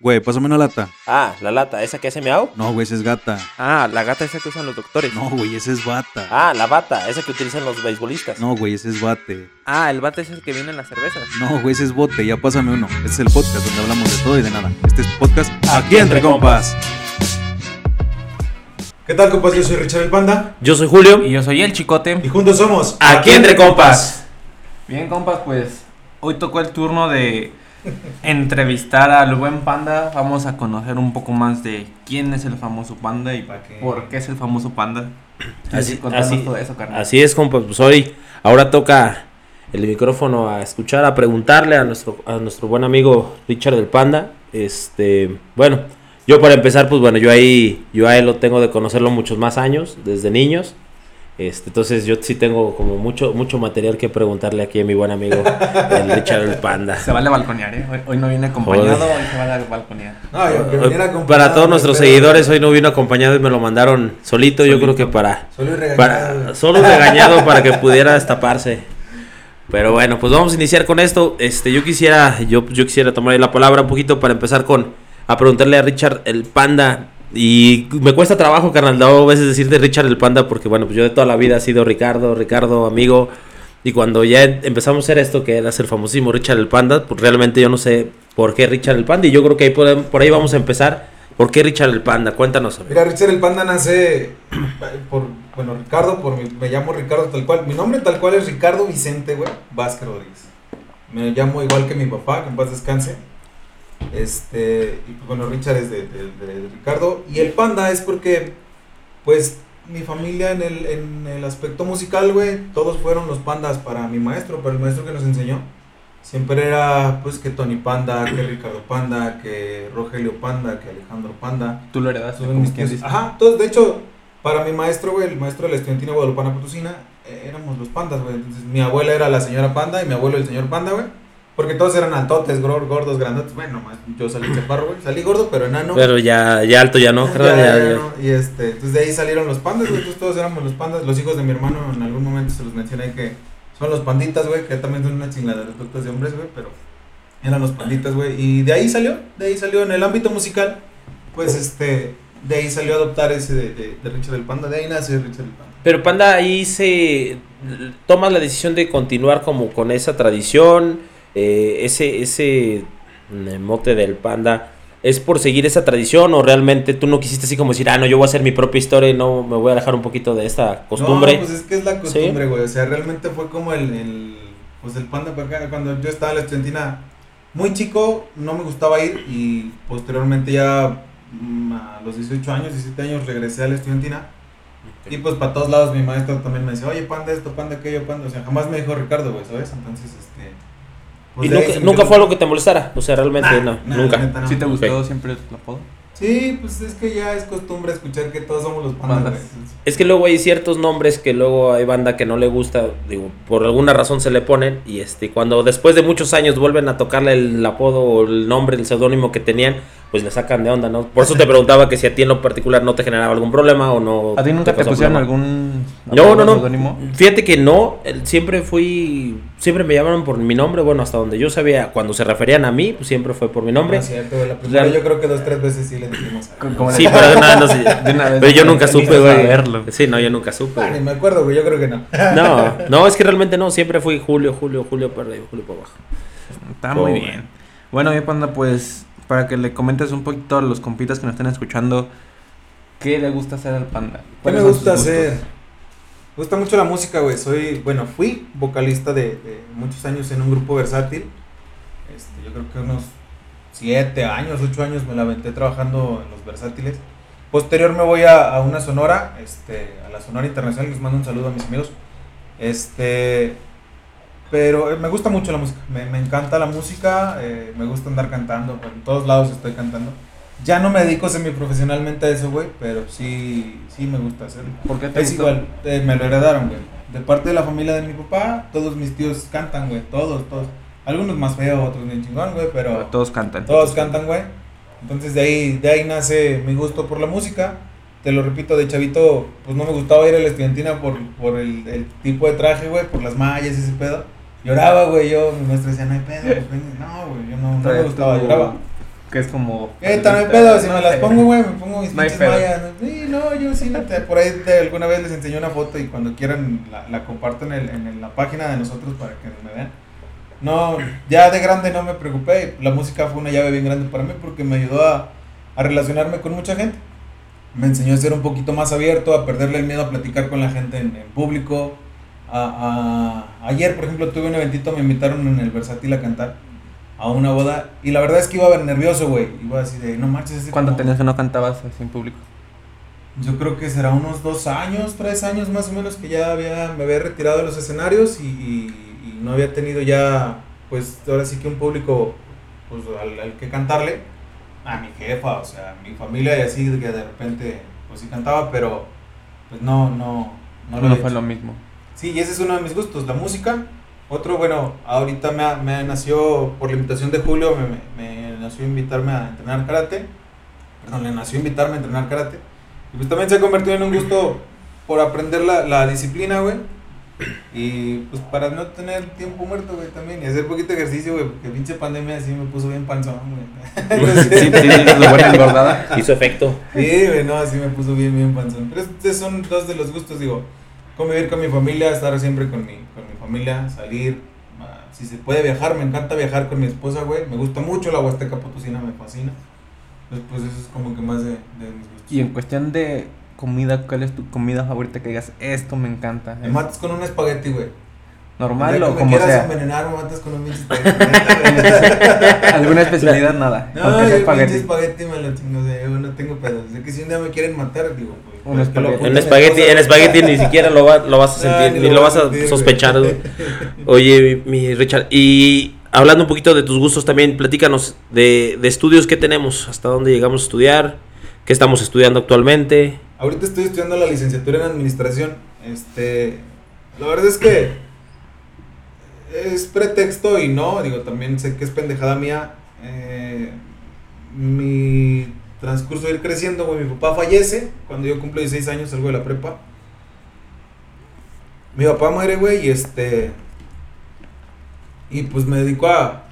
Güey, pásame una lata. Ah, la lata, ¿esa que hace miau? No, güey, esa es gata. Ah, la gata esa que usan los doctores. No, güey, esa es bata. Ah, la bata, esa que utilizan los beisbolistas. No, güey, ese es bate. Ah, el bate es el que viene en las cervezas. No, güey, ese es bote. Ya pásame uno. Este es el podcast donde hablamos de todo y de nada. Este es podcast Aquí Entre Compas. ¿Qué tal, compas? Yo soy Richard el Panda. Yo soy Julio. Y yo soy el chicote. Y juntos somos Aquí Entre Compas. Bien, compas, pues hoy tocó el turno de entrevistar al buen panda. Vamos a conocer un poco más de quién es el famoso panda y ¿Pa' qué? por qué es el famoso panda. Así, Contanos así, todo eso, carnal. así es, compa. Pues hoy, ahora toca el micrófono a escuchar, a preguntarle a nuestro, a nuestro buen amigo Richard del Panda. Este, bueno, yo para empezar, pues bueno, yo ahí, yo a él lo tengo de conocerlo muchos más años, desde niños. Este, entonces yo sí tengo como mucho, mucho material que preguntarle aquí a mi buen amigo, el Richard del Panda. Se vale balconear, ¿eh? Hoy, hoy no viene acompañado, hoy se vale balconear. No, yo que Hoy, viniera acompañado, Para todos nuestros seguidores, hoy no vino acompañado y me lo mandaron solito, yo creo que para Solo y regañado. para, solo regañado para que pudiera destaparse. Pero bueno, pues vamos a iniciar con esto. Este, yo quisiera, yo, yo quisiera tomar la palabra un poquito para empezar con a preguntarle a Richard el panda. Y me cuesta trabajo, carnal, a veces decirte Richard el panda, porque bueno, pues yo de toda la vida he sido Ricardo, Ricardo, amigo. Y cuando ya em- empezamos a hacer esto, que era el famosísimo Richard el panda, pues realmente yo no sé por qué Richard el panda. Y yo creo que ahí por ahí vamos a empezar. ¿Por qué Richard el panda? Cuéntanos. Mira, Richard el Panda nace por, bueno, Ricardo, por me llamo Ricardo tal cual. Mi nombre tal cual es Ricardo Vicente, güey, Vázquez Rodríguez. Me llamo igual que mi papá, que en paz descanse. Este, y pues, bueno, Richard es de, de- de Ricardo. Y el Panda es porque, pues, mi familia en el, en el aspecto musical, güey, todos fueron los pandas para mi maestro, para el maestro que nos enseñó. Siempre era, pues, que Tony Panda, que Ricardo Panda, que Rogelio Panda, que Alejandro Panda. Tú lo heredaste, como mis quien dice. Ajá, entonces de hecho, para mi maestro, güey, el maestro de la estudiantina guadalupana potosina, eh, éramos los pandas, güey. Entonces mi abuela era la señora panda y mi abuelo el señor panda, güey. Porque todos eran altotes, gor- gordos, grandotes. Bueno, más yo salí chaparro, güey. Salí gordo, pero enano. Pero ya, ya alto ya no, Ya, ya- ya, ya. no. Y este, entonces de ahí salieron los pandas, güey. Entonces todos éramos los pandas. Los hijos de mi hermano, en algún momento se los mencioné que son los panditas, güey. Que también son una chingada de productos de hombres, güey. Pero eran los panditas, güey. Y de ahí salió, de ahí salió en el ámbito musical. Pues este, de ahí salió a adoptar ese de, de, de Richard el Panda. De ahí nace Richard el Panda. Pero Panda, ahí se toma la decisión de continuar como con esa tradición, eh, ese, ese mm, mote del Panda. ¿Es por seguir esa tradición o realmente tú no quisiste así como decir, ah, no, yo voy a hacer mi propia historia y no me voy a alejar un poquito de esta costumbre? No, pues es que es la costumbre, güey. O sea, realmente fue como el, el pues el panda. Cuando yo estaba en la estudiantina muy chico, no me gustaba ir y posteriormente ya mm, a los 18 años, 17 años regresé a la estudiantina. Y pues para todos lados mi maestro también me decía, oye, panda esto, panda aquello, panda. O sea, jamás me dijo Ricardo, güey, ¿sabes? Entonces, este... pues y nunca, nunca fue algo que te molestara, o sea, realmente Nah, no, nah, nunca. neta no. ¿Sí te gustó Ok. siempre el apodo? Sí, pues es que ya es costumbre escuchar que todos somos los pandas. Es que luego hay ciertos nombres que luego hay banda que no le gusta, digo, por alguna razón se le ponen y este cuando después de muchos años vuelven a tocarle el apodo o el nombre, el seudónimo que tenían, pues le sacan de onda, ¿no? Por eso te preguntaba que si a ti en lo particular no te generaba algún problema o no. ¿A ti nunca te pusieron algún No, no, no. Fíjate que no, siempre fui, siempre me llamaron por mi nombre, bueno, hasta donde yo sabía, cuando se referían a mí, pues siempre fue por mi nombre. No es cierto, güey. La primera Real- yo creo que dos, tres veces sí le dijimos. Sí, pero de una vez no sé. de una vez Pero yo nunca supe, güey. verlo. Sí, no, yo nunca supe. Ah, ni me acuerdo, güey, yo creo que no. No, no, es que realmente no, siempre fui Julio, Julio, Julio para arriba, Julio para abajo. Está muy bien. Bueno, mi panda, pues para que le comentes un poquito a los compitas que nos están escuchando, ¿qué le gusta hacer al panda? ¿Qué ¿Cuáles me gusta hacer? Me gusta mucho la música, güey. Soy, bueno, fui vocalista de, de muchos años en un grupo versátil. Este, yo creo que unos siete años, ocho años me la aventé trabajando en los versátiles. Posterior me voy a, a una sonora, este, a la Sonora Internacional. Les mando un saludo a mis amigos. Este, pero eh, me gusta mucho la música. Me, me encanta la música. eh, me gusta andar cantando. Por en todos lados estoy cantando. Ya no me dedico semiprofesionalmente a eso, güey, pero sí, sí me gusta hacerlo. ¿Por qué te Es gusta? igual, eh, me lo heredaron, güey. De parte de la familia de mi papá, todos mis tíos cantan, güey. Todos, todos. Algunos más feos, otros bien chingón, güey, pero Todos cantan. todos cantan, güey. Entonces de ahí, de ahí nace mi gusto por la música. Te lo repito, de chavito, pues no me gustaba ir a la estudiantina por, por el, el tipo de traje, güey, por las mallas y ese pedo. Lloraba, güey, yo, mi maestra decía, no hay pedo, pues ven". No, güey, yo no, no me gustaba, tu- lloraba. Que es como. Eh, también pedo, si me las pongo, güey, me pongo mis No hay pinches mallas. ¿no? Sí, no, yo sí, no te- por ahí te- alguna vez les enseñé una foto y cuando quieran la, la comparto en, el- en la página de nosotros para que me vean. No, ya de grande no me preocupé. La música fue una llave bien grande para mí porque me ayudó a, a relacionarme con mucha gente. Me enseñó a ser un poquito más abierto, a perderle el miedo a platicar con la gente en, en público. A, a- ayer, por ejemplo, tuve un eventito, me invitaron en el Versátil a cantar a una boda. Y la verdad es que iba a ver nervioso, güey. Iba así de, no marches. ¿Cuánto como- tenías que no cantabas así en público? Yo creo que será unos dos años, tres años más o menos que ya había, me había retirado de los escenarios y, y- y no había tenido ya, pues ahora sí que un público pues, al, al que cantarle. A mi jefa, o sea, a mi familia y así, que de repente pues sí cantaba, pero pues no, no, no No, lo fue hecho. lo mismo. Sí, y ese es uno de mis gustos, la música. Otro, bueno, ahorita me, ha- me nació, por la invitación de Julio, me, me- me nació invitarme a entrenar karate. Perdón, le nació invitarme a entrenar karate. Y pues también se ha convertido en un gusto por aprender la, la disciplina, güey. Y pues para no tener tiempo muerto, güey, también. Y hacer poquito ejercicio, güey, porque pinche pandemia así me puso bien panzón, güey. Sé. Sí, sí, sí, es buena engordada. Hizo efecto. Sí, güey, no, así me puso bien, bien panzón. Pero estos son dos de los gustos, digo, convivir con mi familia, estar siempre con mi, con mi familia, salir, si se puede viajar, me encanta viajar con mi esposa, güey, me gusta mucho la Huasteca Potosina, me fascina. Entonces, pues eso es como que más de, de mis gustos. Y en cuestión de comida, ¿cuál es tu comida favorita que digas, esto me encanta? Me matas con un espagueti, güey. ¿Normal El o como quieras sea? envenenar, matas con un pinche espagueti. ¿Alguna especialidad? Nada. no, yo sea el pinche espagueti. espagueti me lo chingo, o sea, yo no tengo pedos. De que si un día me quieren matar, digo, pues, Un pues, espagueti. mi espagueti, ni siquiera lo, va- lo vas a Ah, sentir, ni ni lo lo vas a sospechar. güey. Oye, mi, mi Richard, y hablando un poquito de tus gustos también, platícanos de, de estudios que tenemos, hasta dónde llegamos a estudiar, qué estamos estudiando actualmente. Ahorita estoy estudiando la licenciatura en administración. Este, la verdad es que es pretexto y no, digo, también sé que es pendejada mía. Eh, mi transcurso de ir creciendo, güey, mi papá fallece cuando yo cumplo 16 años, salgo de la prepa. Mi papá muere, güey, y este y pues me dedico a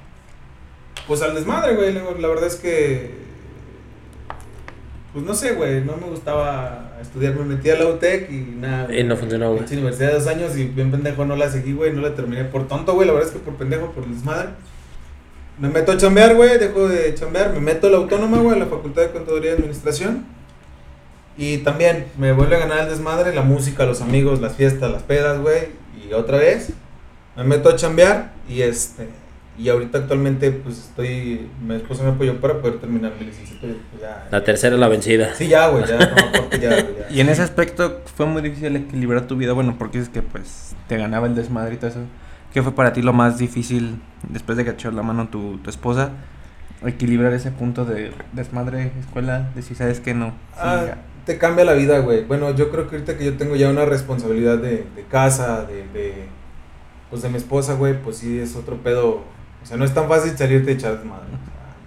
pues al desmadre, güey. La la verdad es que pues no sé, güey, no me gustaba estudiar, me metí a la UTEC y nada. Y no funcionó, güey. Universidad dos años y bien pendejo no la seguí, güey, no la terminé por tonto, güey, la verdad es que por pendejo, por desmadre. Me meto a chambear, güey, dejo de chambear, me meto a la autónoma, güey, a la Facultad de Contaduría y Administración. Y también me vuelve a ganar el desmadre, la música, los amigos, las fiestas, las pedas, güey. Y otra vez me meto a chambear y este y ahorita actualmente pues estoy mi esposa me apoyó para poder terminar mi licenciatura. pues, ya- La tercera la vencida. Sí, ya, güey, ya, no, ya, ya. Y en ese aspecto fue muy difícil equilibrar tu vida, bueno, porque es que pues te ganaba el desmadre y todo eso. ¿Qué fue para ti lo más difícil después de que echó la mano tu, tu esposa? Equilibrar ese punto de desmadre, escuela, decir, ¿sabes qué? No. sí, Ah, ya. te cambia la vida, güey. Bueno, yo creo que ahorita que yo tengo ya una responsabilidad de, de casa, de, de, pues de mi esposa, güey, pues sí es otro pedo. O sea, no es tan fácil salirte a echar desmadre. O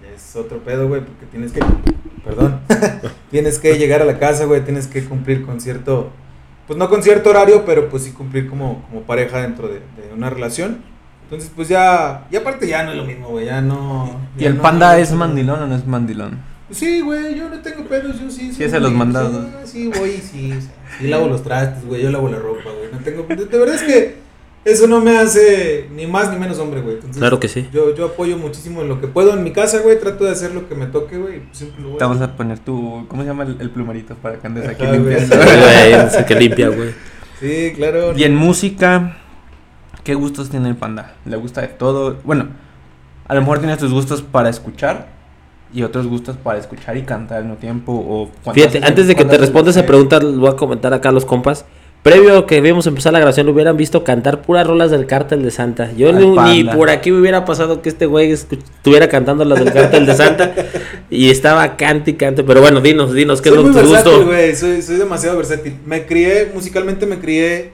sea, ya es otro pedo, güey, porque tienes que, perdón, tienes que llegar a la casa, güey, tienes que cumplir con cierto, pues no con cierto horario, pero pues sí cumplir como, como pareja dentro de, de una relación. Entonces, pues ya, y aparte ya no es lo mismo, güey, ya no. ¿Y el no- panda es mandilón o no es mandilón? Sí, güey, yo no tengo pedos, yo sí. Sí, hace los mandados. Sí, sí, voy, sí, sí, sí lavo los trastes, güey, yo lavo la ropa, güey. No tengo, de verdad es que eso no me hace ni más ni menos hombre, güey. Entonces, Claro que sí. Yo, yo apoyo muchísimo en lo que puedo en mi casa, güey, trato de hacer lo que me toque, güey, pues siempre lo voy Te vamos a poner tu, ¿cómo se llama el, el plumerito para que andes aquí güey. limpiando? Güey, qué limpia, güey. Sí, claro. Y en música, ¿qué gustos tiene el panda? ¿Le gusta de todo? Bueno, a lo mejor tienes tus gustos para escuchar y otros gustos para escuchar y cantar al mismo tiempo. O cuando Fíjate, haces- antes de que te responda esa pregunta, les voy a comentar acá a los compas. Previo a que íbamos a empezar la grabación, lo hubieran visto cantar puras rolas del Cártel de Santa. Yo ni, por aquí me hubiera pasado que este güey estuviera cantando las del Cártel de Santa. y estaba cante y cante. Pero bueno, dinos, dinos, ¿qué es soy lo muy que te gustó? soy, soy demasiado versátil. Me crié, musicalmente me crié,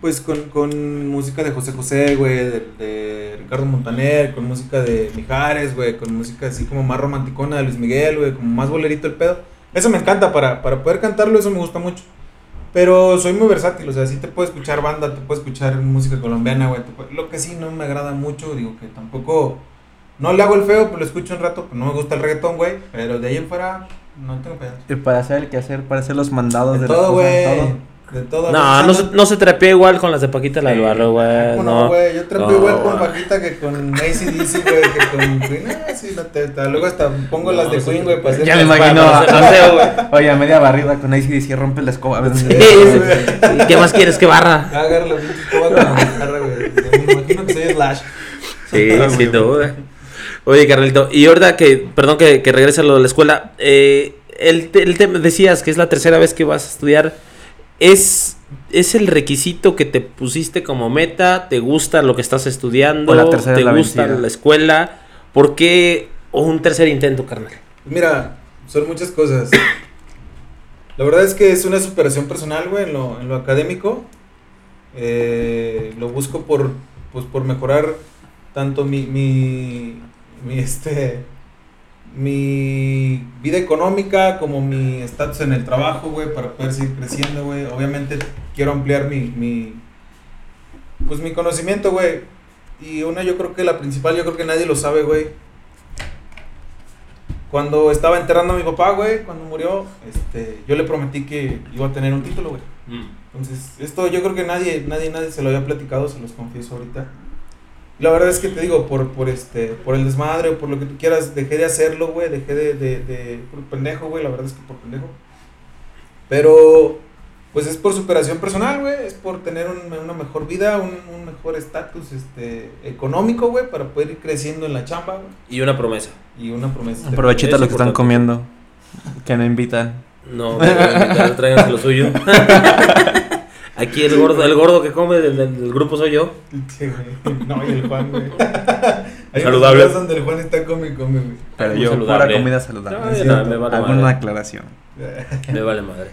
pues, con, con música de José José, güey, de, de Ricardo Montaner, con música de Mijares, güey, con música así como más romanticona de Luis Miguel, güey, como más bolerito el pedo. Eso me encanta, para, para poder cantarlo, eso me gusta mucho. Pero soy muy versátil, o sea, sí te puedo escuchar banda, te puedo escuchar música colombiana, güey. puedo- Lo que sí no me agrada mucho, digo que tampoco No le hago el feo, pero lo escucho un rato, pues no me gusta el reggaetón, güey. Pero de ahí en fuera, no tengo pedo. Y para hacer el quehacer, para hacer los mandados De de, todo, güey. De todo. No, no se, no se trepea igual con las de Paquita la del barrio, güey. No, No, güey, yo No, igual con. Bajita que con ACDC, güey, que con Queen. Ah, sí, la teta. Luego hasta pongo las de No. Queen, güey, para hacer. Ya me imagino güey. Oye, a media barrida con ACDC rompe la escoba. Sí, sí, sí. ¿Qué más quieres que barra? Agarra la escoba con la guitarra, güey. Me imagino que soy Slash. Sí, Ah, sin güey. duda. Oye, Carlito, y ahorita que, perdón que, que regrese a lo de la escuela, eh, el, te- el tema, decías que es la tercera vez que vas a estudiar, ¿es, ¿es el requisito que te pusiste como meta? ¿Te gusta lo que estás estudiando? O la tercera ¿Te la gusta vencida. la escuela? ¿Por qué o un tercer intento, carnal? Mira, son muchas cosas. La verdad es que es una superación personal, güey, en lo, en lo académico. Eh, lo busco por, pues, por mejorar tanto mi, mi, mi, este, mi vida económica como mi estatus en el trabajo, güey, para poder seguir creciendo, güey. Obviamente quiero ampliar mi, mi, pues, mi conocimiento, güey. Y una, yo creo que la principal, yo creo que nadie lo sabe, güey. Cuando estaba enterrando a mi papá, güey, cuando murió, este, yo le prometí que iba a tener un título, güey. Entonces, esto yo creo que nadie, nadie, nadie se lo había platicado, se los confieso ahorita. La verdad es que te digo, por, por este, por el desmadre o por lo que tú quieras, dejé de hacerlo, güey, dejé de, de, de, por pendejo, güey, la verdad es que por pendejo. Pero, pues es por superación personal, güey, es por tener un- una mejor vida, un, un mejor estatus, este, económico, güey, para poder ir creciendo en la chamba, güey. Y una promesa. Y una promesa. Aprovechita lo que están comiendo. Que no invitan. No, tráiganse lo suyo. Aquí el gordo, el gordo que come del, del- del grupo soy yo. Sí, güey. No, y el Juan, güey. Hay Saludable. videos donde el Juan está come y come, güey. Pero yo, saludable. pura comida saludable. No, es no, cierto. me vale Hago madre. aclaración. Me vale madre.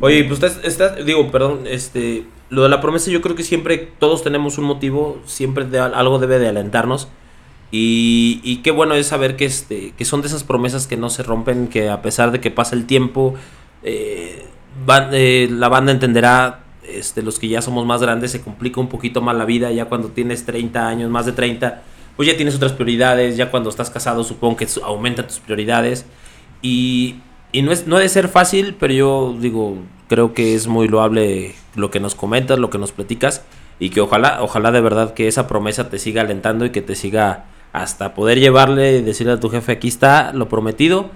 Oye, pues estás, estás, digo, perdón, este, lo de la promesa yo creo que siempre todos tenemos un motivo, siempre de, algo debe de alentarnos. Y, y qué bueno es saber que, este, que son de esas promesas que no se rompen, que a pesar de que pasa el tiempo, eh, van- eh, la banda entenderá, este, los que ya somos más grandes, se complica un poquito más la vida, ya cuando tienes 30 años, más de 30, pues ya tienes otras prioridades, ya cuando estás casado supongo que aumentan tus prioridades. Y, y no, es, no ha de ser fácil, pero yo digo, creo que es muy loable lo que nos comentas, lo que nos platicas, y que ojalá, ojalá de verdad que esa promesa te siga alentando y que te siga hasta poder llevarle y decirle a tu jefe, aquí está lo prometido.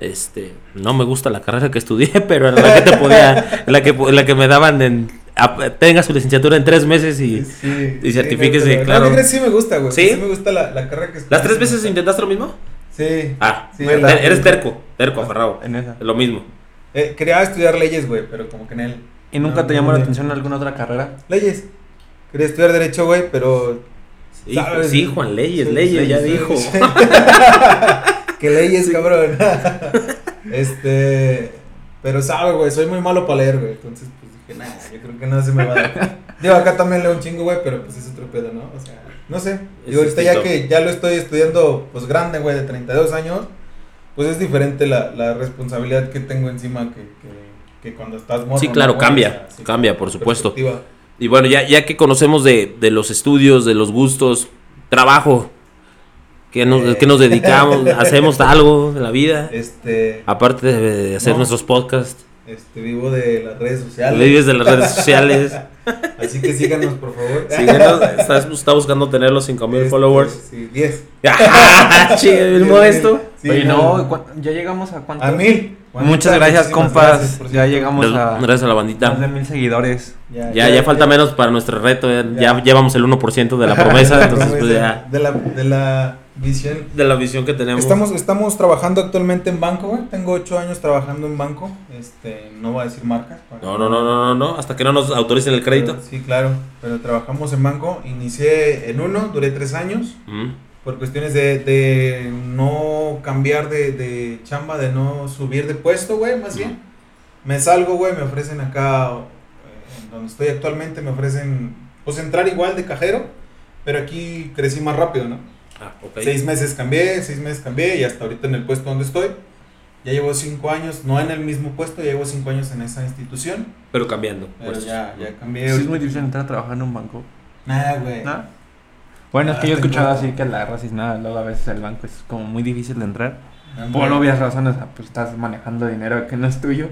Este, no me gusta la carrera que estudié, pero en la que te podía, en la que, la que me daban en, a- tenga su licenciatura en tres meses y Sí, y sí, certifíquese, claro. No, ¿qué crees? sí me gusta, güey. ¿Sí? Sí me gusta la, la carrera que ¿Las tres veces intentaste lo mismo? Sí. Ah, Sí, bueno, eres terco, terco, aferrado. En esa. Lo mismo. Eh, quería estudiar leyes, güey, pero como que en él. ¿Y nunca No, te no, llamó la atención alguna otra carrera? Leyes. Quería estudiar Derecho, güey, pero. Sí, ¿sabes? sí, Juan Leyes, Sí, Leyes, ya dijo. que leyes, cabrón. este. Pero sabe, güey, soy muy malo para leer, güey. Entonces, pues dije, nah, yo creo que no se me va a dar. Digo, acá también leo un chingo, güey, pero pues es otro pedo, ¿no? O sea, no sé. Digo, ahorita ya que ya lo estoy estudiando, pues grande, güey, de 32 años, pues es diferente la, la responsabilidad que tengo encima que, que, que cuando estás morro. Sí, ¿no, claro, cambia, O sea, sí, cambia, por supuesto. Y bueno, ya, ya que conocemos de, de los estudios, de los gustos, trabajo, que nos, Eh. que nos dedicamos, hacemos algo de la vida, Este, aparte de, de hacer No. nuestros podcasts, este, vivo de las redes sociales. leyes de las redes sociales. Así que síganos, por favor. Síguenos, estás- está buscando tener los 5000 Este, followers. Sí, 10. Che, el modesto. Sí, Oye, no, ¿cu- ya llegamos a cuánto? A mil. Muchas gracias, compas. gracias, ya llegamos a Gracias a la más de bandita. mil seguidores. Ya, ya falta menos para nuestro reto. Ya, Ya. ya llevamos el 1% de la promesa. entonces, pues ya. De la, de la visión. De la visión que tenemos. Estamos, estamos trabajando actualmente en banco, güey. Tengo ocho años trabajando en banco. Este, no voy a decir marcas. para- No, no, no, no, no, no. Hasta que no nos autoricen el crédito. Pero- sí, claro. Pero trabajamos en banco. Inicié en uno, duré tres años. Mm. por cuestiones de, de no cambiar de, de chamba, de no subir de puesto, güey, más bien. Me salgo, güey, me ofrecen acá, eh, en donde estoy actualmente, me ofrecen, pues entrar igual de cajero, pero aquí crecí más rápido, ¿no? Ah. Seis meses cambié, seis meses cambié y hasta ahorita en el puesto donde estoy. Ya llevo cinco años, no en el mismo puesto, ya llevo cinco años en esa institución. Pero cambiando. Pero pues. ya, ya cambié. Sí, es muy difícil entrar a trabajar en un banco. Nada, güey. ¿No? Bueno, es que yo he Ah, escuchado así que la raza nada, luego a veces el banco es como muy difícil de entrar. Por obvias razones, ah, pues estás manejando dinero que no es tuyo.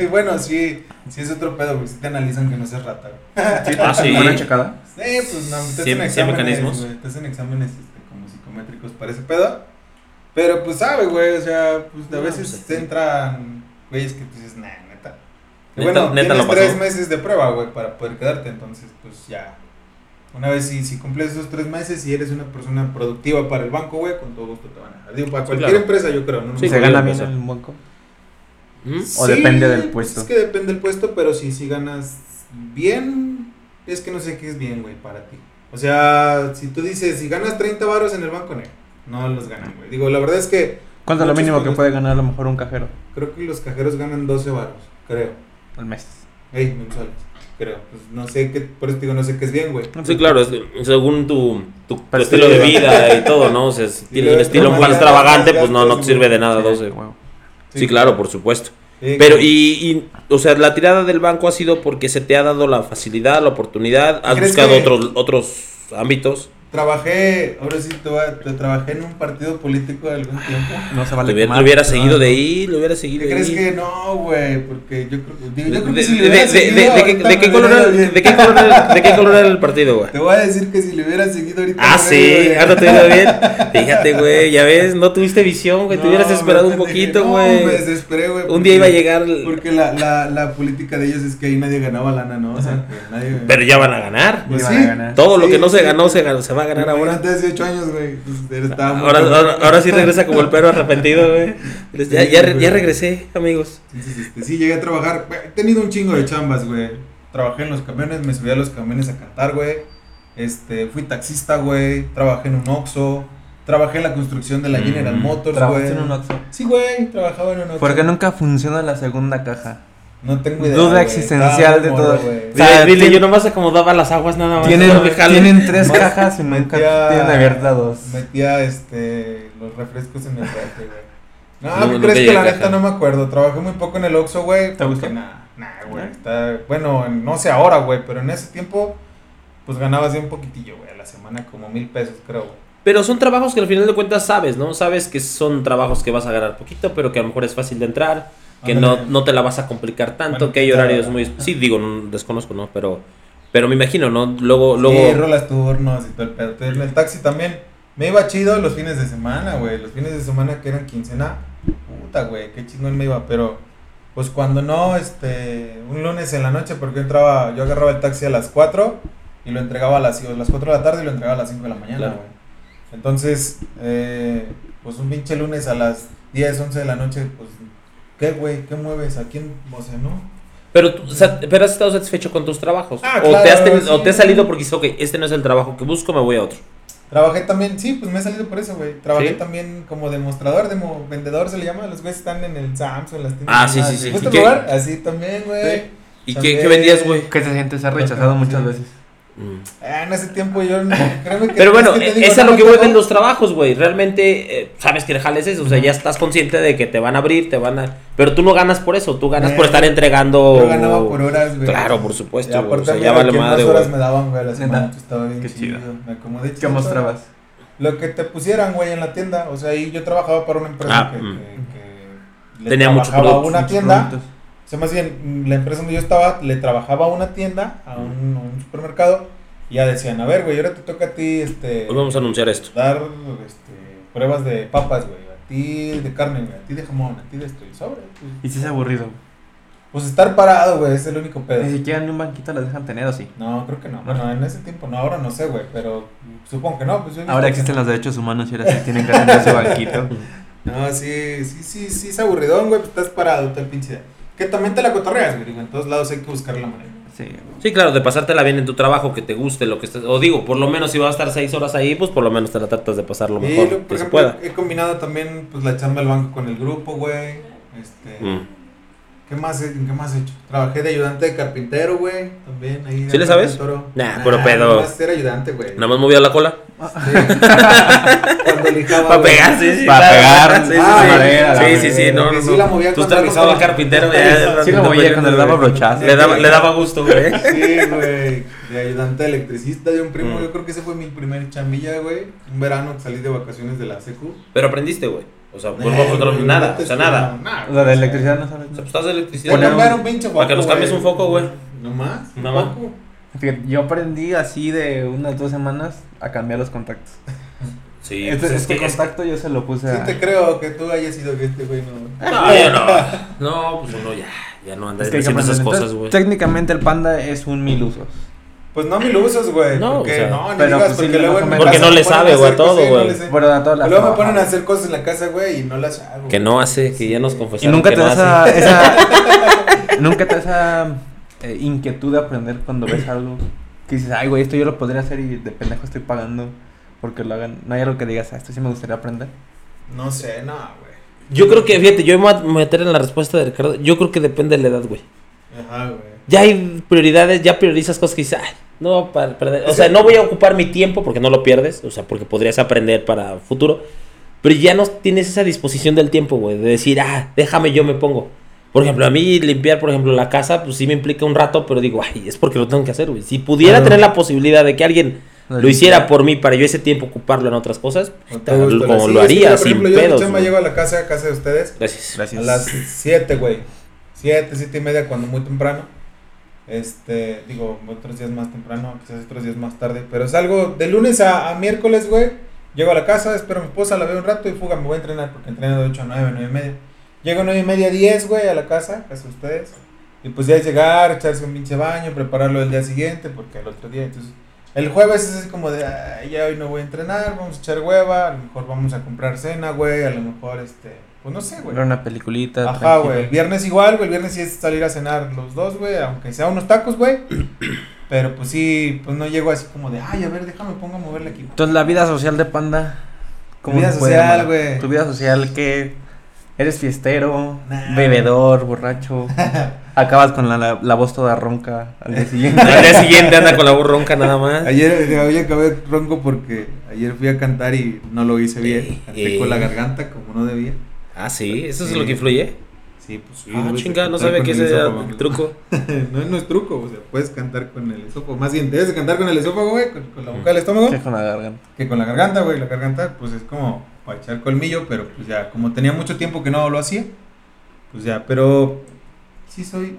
Y bueno, sí, sí es otro pedo, güey. Si te analizan que no seas rata. güey. Ah, sí. ¿Buena checada? Sí, pues no, te Sí, hacen sí exámenes, mecanismos. Te hacen exámenes este, psicométricos para ese pedo. Pero pues sabe, güey, o sea, pues a No, veces pues, te entran güeyes que tú dices, nah, neta. Bueno, neta tienes tres meses de prueba, güey, para poder quedarte, entonces pues ya. Una vez si, si cumples esos tres meses y eres una persona productiva para el banco, güey, con todo gusto te van a dejar. Digo, para Sí, cualquier claro. empresa yo creo, ¿no? Sí, ¿Se gana bien en el banco? ¿Mm? ¿O depende del pues, puesto? Es que depende del puesto, pero sí, si ganas bien, es que no sé qué es bien, güey, para ti. O sea, si tú dices, si ganas 30 varos en el banco, no, no los ganan, güey. Digo, la verdad es que ¿Cuánto es lo mínimo que puede ganar a lo mejor un cajero creo que los cajeros ganan 12 varos, creo. al mes? Ey, mensuales, creo. Pues no sé qué, por eso te digo, no sé qué es bien, güey. Sí, claro, es- según tu, tu, tu Pero estilo de vida y todo, ¿no? O sea, si tienes un estilo un tomas poco ya extravagante, pues no, no te sirve de güey. nada Sí, 12. huevo. Sí, claro, por supuesto. Sí, Pero, y, y, o sea, la tirada del banco ha sido porque se te ha dado la facilidad, la oportunidad, has ¿Crees buscado que- otros, otros ámbitos. Trabajé, ahora sí te, voy a- te trabajé en un partido político algún tiempo. No se vale hubiera, lo hubiera no, seguido no. de ahí, lo hubiera seguido ¿Qué de crees ahí. que no, güey? Porque yo creo, digo, yo creo de, que si de- le hubiera de- de- seguido de qué- de color hubiera era- ido bien. de qué color era- de qué color era el partido, güey? Te voy a decir que si le hubiera seguido ahorita. Ah, hubiera sí, ahora te iba bien. Fíjate, güey, ya ves, no tuviste visión, güey, te No, hubieras esperado un poquito, No, güey. me desesperé, güey. un día iba a llegar, Porque la, la, la política de ellos es que ahí nadie ganaba lana, ¿no? O sea, que nadie. pero ya van a ganar. Pues sí. Todo lo que no se ganó se, ganó- se va a ganar ahora. Imagínate, 18 años, güey. Pues, Ahora, ahora, ahora sí regresa como el perro arrepentido, güey. Ya, Sí, ya, regresé, amigos. Entonces, este, sí, llegué a trabajar. He tenido un chingo de chambas, güey. Trabajé en los camiones, me subí a los camiones a cantar, güey. Este, fui taxista, güey. Trabajé en un Oxxo. Trabajé en la construcción de la Mm. General Motors, ¿Trabajaste güey. en un Oxxo? Sí, güey, trabajaba en un Oxxo. Porque nunca funciona la segunda caja. No tengo idea. Duda existencial estaba de todo. güey. O sea, Dile, yo nomás acomodaba las aguas nada más. Tienen, no tres cajas y nunca metía- tienen abiertas dos. Metía este, los refrescos en el refri, güey. No, No, ¿qué nunca crees que la neta no me acuerdo? Trabajé muy poco en el Oxxo, güey. ¿Te gustó? Nah, nah, güey. Está, bueno, no sé ahora, güey, pero en ese tiempo, pues ganabas un poquitillo, güey, a la semana como mil pesos, creo, güey. Pero son trabajos que al final de cuentas sabes, ¿no? Sabes que son trabajos que vas a ganar poquito, pero que a lo mejor es fácil de entrar, que no, no te la vas a complicar tanto, Bueno, que hay horarios muy... Sí, digo, no, desconozco, ¿no? Pero, pero me imagino, ¿no? Luego, Sí, luego... rolas turnos y todo el pedo. En el taxi también me iba chido los fines de semana, güey. Los fines de semana que eran quincena. Puta, güey, qué chingón me iba. Pero, pues cuando no, este, un lunes en la noche, porque yo entraba, yo agarraba el taxi a las 4 y lo entregaba a las, a las 4 de la tarde y lo entregaba a las 5 de la mañana, Claro. güey. Entonces, eh, pues un pinche lunes a las 10, 11 de la noche, pues, ¿qué, güey? ¿Qué mueves? ¿A quién? O sea, ¿no? Pero, tú, o sea, pero has estado satisfecho con tus trabajos. Ah, o, te has tenido- o te has salido porque dices, ok, este no es el trabajo que busco, me voy a otro. Trabajé también, sí, pues me he salido por eso, güey. Trabajé ¿Sí? también como demostrador, demo, vendedor se le llama. Los güeyes están en el Sam's o en las tiendas. Ah, sí, sí, sí. ¿Gusta ¿Y qué? probar? Así también, güey. ¿Y qué, También- qué vendías, güey? ¿Qué se siente ser rechazado Sí. muchas veces? Mm. Ah, en ese tiempo yo, no- créeme que... Pero bueno, es que te digo, es a lo que de los trabajos, güey. Realmente eh, sabes que el jale es eso. O sea, ya estás consciente de que te van a abrir, te van a. Pero tú no ganas por eso. Tú ganas Eh, por estar entregando. Yo ganaba por horas, güey. por supuesto, Y güey, o aparte, sea, ya vale madre, horas me daban, güey, a la semana. Estaba bien Qué chido. chido. Me acomodé ¿Qué mostrabas? Lo que te pusieran, güey, en la tienda. O sea, ahí yo trabajaba para una empresa Ah, que, mm. que- que Tenía mucho trabajaba a una Muchos tienda. productos. O sea, más bien, la empresa donde yo estaba le trabajaba a una tienda, a un, a un supermercado, y ya decían, a ver, güey, ahora te toca a ti, este, Pues vamos a anunciar esto. dar, este, pruebas de papas, güey, a ti de carne, güey, a ti de jamón, a ti de esto, y sobre, pues, Y si es aburrido. pues estar parado, güey, es el único pedo. Ni siquiera en un banquito lo dejan tener, ¿o sí? No, creo que no, bueno, en ese tiempo no, ahora no sé, güey, pero supongo que no, pues yo Ahora que- existen los derechos humanos y ahora sí tienen que tener su banquito. No, sí, sí, sí, sí, es aburridón, güey, pues estás parado, tal pinche idea. Que también te la cotorreas, güey, digo, en todos lados hay que buscar la manera. Sí. Sí, claro, de pasártela bien en tu trabajo, que te guste lo que estés. O digo, por lo menos si vas a estar seis horas ahí, pues por lo menos te la tratas de pasar lo Y, mejor que por se ejemplo, pueda. he combinado también pues la chamba del banco con el grupo, güey. Este, Mm. ¿Qué más qué más he hecho? Trabajé de ayudante de carpintero, güey, también ahí. ¿Sí le sabes? en Toro. Nah, puro pedo. nomás era ayudante, güey. Nada más movía la cola. Cuando lijaba. Para pegar, sí, sí. Pa' claro. pegar, Sí, sí, ah, sí. madera, Sí, la sí, sí, madera, no, que no, sí no. la movía Tú cuando estabas estaba- el carpintero. Sí lo movía con el daba brochazo. Le daba, le daba gusto, güey. Sí, güey. De ayudante electricista de un primo. Mm. Yo creo que ese fue mi primer chambilla, güey. Un verano que salí de vacaciones de la secu. Pero aprendiste, güey. O sea, pues, Eh, no, no, güey, nada, no o sea, nada. nada, La de electricidad no sabes. O sea, pues estás de electricidad. Poner un- un pinche foco. Para que nos cambies un foco, güey. No más. Nada más. Fíjate, yo aprendí así de unas dos semanas a cambiar los contactos. Sí, este pues es este que es- contacto yo se lo puse Sí a... te creo que tú hayas sido que este güey no. No, yo no. No, pues uno ya, ya no anda Es que que haciendo esas cosas, güey. Técnicamente el panda es un mil usos. Pues no me lo usas, güey. No, porque o sea, no, ni pero digas, pues porque luego no le sabe, a güey, a todo, no güey. le sé. Bueno, a todas las Luego me ponen a hacer cosas en la casa, güey, y no las hago. Que no hace, que ya nos Y confesaron nunca que te no hace. esa, esa nunca te da esa eh, inquietud de aprender cuando ves algo que dices, ay güey, esto yo lo podría hacer y de pendejo estoy pagando porque lo hagan. No hay algo que digas, ah, esto sí me gustaría aprender. No sé, no, güey. Yo creo que, fíjate, yo me voy a meter en la respuesta de Ricardo. Yo creo que depende de la edad, güey. Ajá, güey. Ya hay prioridades, ya priorizas cosas que dices, ay, no, para perder. O sea, no voy a ocupar mi tiempo porque no lo pierdes, o sea, porque podrías aprender para futuro. Pero ya no tienes esa disposición del tiempo, güey, de decir, ah, déjame, yo me pongo. Por ejemplo, a mí limpiar, por ejemplo, la casa, pues sí me implica un rato, pero digo, ay, es porque lo tengo que hacer, güey. Si pudiera Claro. tener la posibilidad de que alguien Lo lo hiciera por mí para yo ese tiempo ocuparlo en otras cosas, como sí, lo haría, por sin ejemplo, yo pedos. chamba güey. llego a la casa, a casa de ustedes, Gracias. Gracias. a las 7, güey. 7, 7 y media, cuando muy temprano. Este, digo, otros días más temprano, quizás otros días más tarde. Pero salgo de lunes a, miércoles, güey. Llego a la casa, espero a mi esposa, la veo un rato y fuga, me voy a entrenar porque entreno de 8 a 9, 9 y media. Llego a 9 y media, 10, güey, a la casa, casa de ustedes. Y pues ya es llegar, echarse un pinche baño, prepararlo el día siguiente, porque el otro día, entonces. El jueves es así como de, "Ay, ya hoy no voy a entrenar, vamos a echar hueva, a lo mejor vamos a comprar cena, güey, a lo mejor, este, pues no sé, güey. Ver una peliculita. Ajá, güey. El viernes igual, güey. El viernes sí es salir a cenar los dos, güey. Aunque sea unos tacos, güey. Pero pues sí, pues no llego así como de, ay, a ver, déjame pongo a moverle aquí. Entonces la vida social de panda. Vida se puede social, güey. Tu vida social que eres fiestero, Nah. bebedor, borracho. acabas con la, la, la voz toda ronca al día siguiente. Al día siguiente anda con la voz ronca nada más. Ayer, hoy acabé ronco porque ayer fui a cantar y no lo hice bien. Canté Eh. con la garganta como no debía. Ah, sí, eso es lo que influye. Sí, pues sí. Ah, chinga, no sabía que el ese era el truco. no, no es truco, o sea, puedes cantar con el esófago. Más bien, debes de cantar con el esófago, güey, con, con la boca del estómago. que con la garganta. que con la garganta, güey. La garganta, pues es como para echar colmillo, pero pues ya, como tenía mucho tiempo que no lo hacía, pues ya, pero sí soy.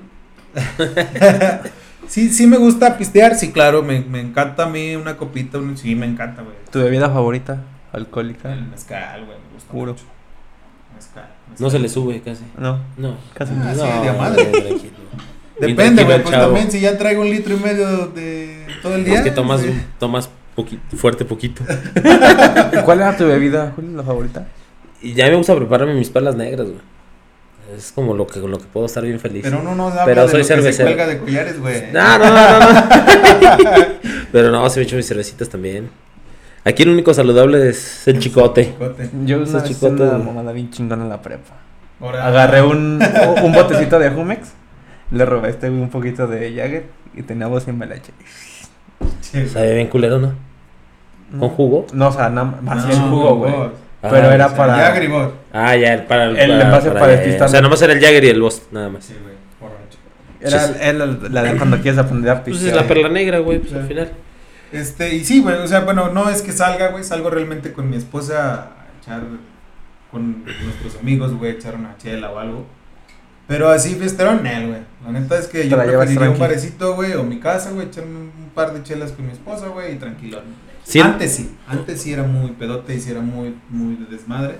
sí, sí me gusta pistear, sí, claro, me, me encanta a mí una copita, un- sí, me encanta, güey. ¿Tu bebida favorita? ¿Alcohólica? El mezcal, güey, me gusta Puro. mucho. Mezcal, No se le sube casi. No, No. casi Ah, no. sí, de madre. tranquilo. Depende, güey, el pues chavo. también si ya traigo un litro y medio de todo el día. Es que tomas, sí. tomas poquito, fuerte poquito. ¿Cuál era tu bebida, Julio, la favorita? Y ya me gusta prepararme mis perlas negras, güey. Es como lo que, con lo que puedo estar bien feliz. Pero uno no habla Pero de soy lo que se cervecero. cuelga de collares, güey. No, no, no, no, no. Pero no, se me echo mis cervecitas también. Aquí el único saludable es el chicote. Chicote. Yo una vez hice chicotes, una mamada bien chingona en la prepa. Ahora- Agarré un, un botecito de Jumex, le robé este un poquito de Jagger y tenía voz y me la eché. Sí, Sabe bien culero, ¿no? ¿Con jugo? No, o sea, nada más No, el jugo, güey. Pero Ah, era O sea, para- Jagger y vos. Ah, ya, el, para el, El envase para ya. despistar. O sea, nomás era el Jagger y el Boss, nada más. Sí, güey. Era, era la de cuando quieres aprender a Pues pistear. es la perla negra, güey, pues Sí. al final. Este, y sí, güey, o sea, bueno, no es que salga, güey, salgo realmente con mi esposa a echar con nuestros amigos, güey, a echar una chela o algo. Pero así fiesterón, él, güey. La neta es que yo preferiría un barecito, güey, o mi casa, güey, echarme un un par de chelas con mi esposa, güey, y tranquilo. Sí. Antes sí, antes sí era muy pedote y sí era muy, muy de desmadre,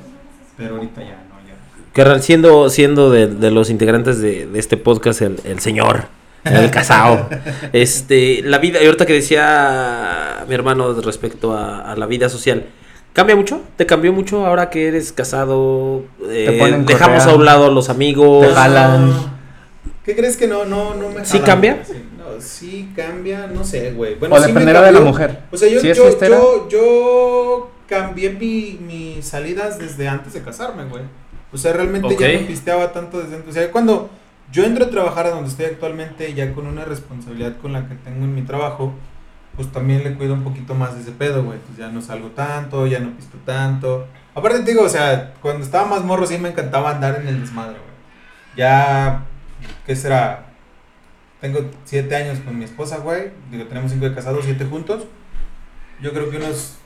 pero ahorita ya no, ya. Carnal, siendo, siendo de, de los integrantes de, de este podcast, el, el señor, el casao. este, la vida, y ahorita que decía mi hermano respecto a, a la vida social, ¿cambia mucho? ¿Te cambió mucho ahora que eres casado? Eh, ponen dejamos correa. a un lado a los amigos. Te jalan. ¿Qué crees que no, no, no me ¿Sí jalan, cambia? güey? Sí, no, sí cambia, no sé, güey. Bueno, O sí me dependerá de la mujer. O sea, yo, yo, yo, yo cambié mi, mis salidas desde antes de casarme, güey. O sea, realmente ya no pisteaba tanto desde antes. O sea, cuando yo entro a trabajar a donde estoy actualmente, ya con una responsabilidad con la que tengo en mi trabajo, pues también le cuido un poquito más de ese pedo, güey. Pues ya no salgo tanto, ya no pisto tanto. Aparte te digo, o sea, cuando estaba más morro sí me encantaba andar en el desmadre, güey. Ya, ¿qué será? Tengo siete años con mi esposa, güey. Digo, tenemos cinco de casados, siete juntos. Yo creo que unos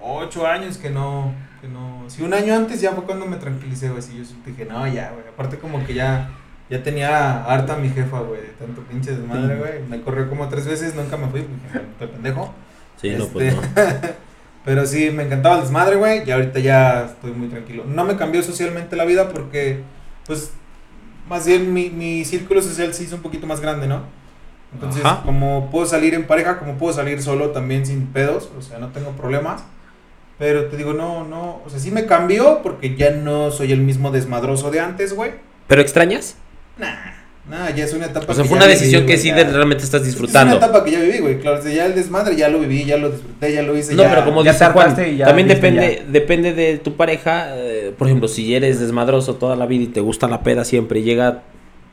ocho años que no, que no. Si un año antes ya fue cuando me tranquilicé, güey. Si yo dije, no, ya, güey. Aparte como que ya, ya tenía harta mi jefa, güey, de tanto pinche desmadre, güey. Me corrió como tres veces, nunca me fui, te pendejo. Sí, no, pues Este, no. Pero sí, me encantaba el desmadre, güey. Y ahorita ya estoy muy tranquilo. No me cambió socialmente la vida porque, pues, más bien mi, mi círculo social se hizo un poquito más grande, ¿no? Entonces, Ajá. como puedo salir en pareja, como puedo salir solo también sin pedos, o sea, no tengo problemas. Pero te digo, no, no, o sea, sí me cambió porque ya no soy el mismo desmadroso de antes, güey. ¿Pero extrañas? Nah, ya es una etapa O sea, que fue ya una viví, decisión que sí ya. realmente estás Es disfrutando. una etapa que ya viví, güey. Claro, o sea, ya el desmadre ya lo viví, ya lo disfruté, ya lo hice. No, ya- pero como ya dice te Juan, hartaste y ya también depende, depende de tu pareja. eh, por ejemplo, si eres desmadroso toda la vida y te gusta la peda siempre, y llega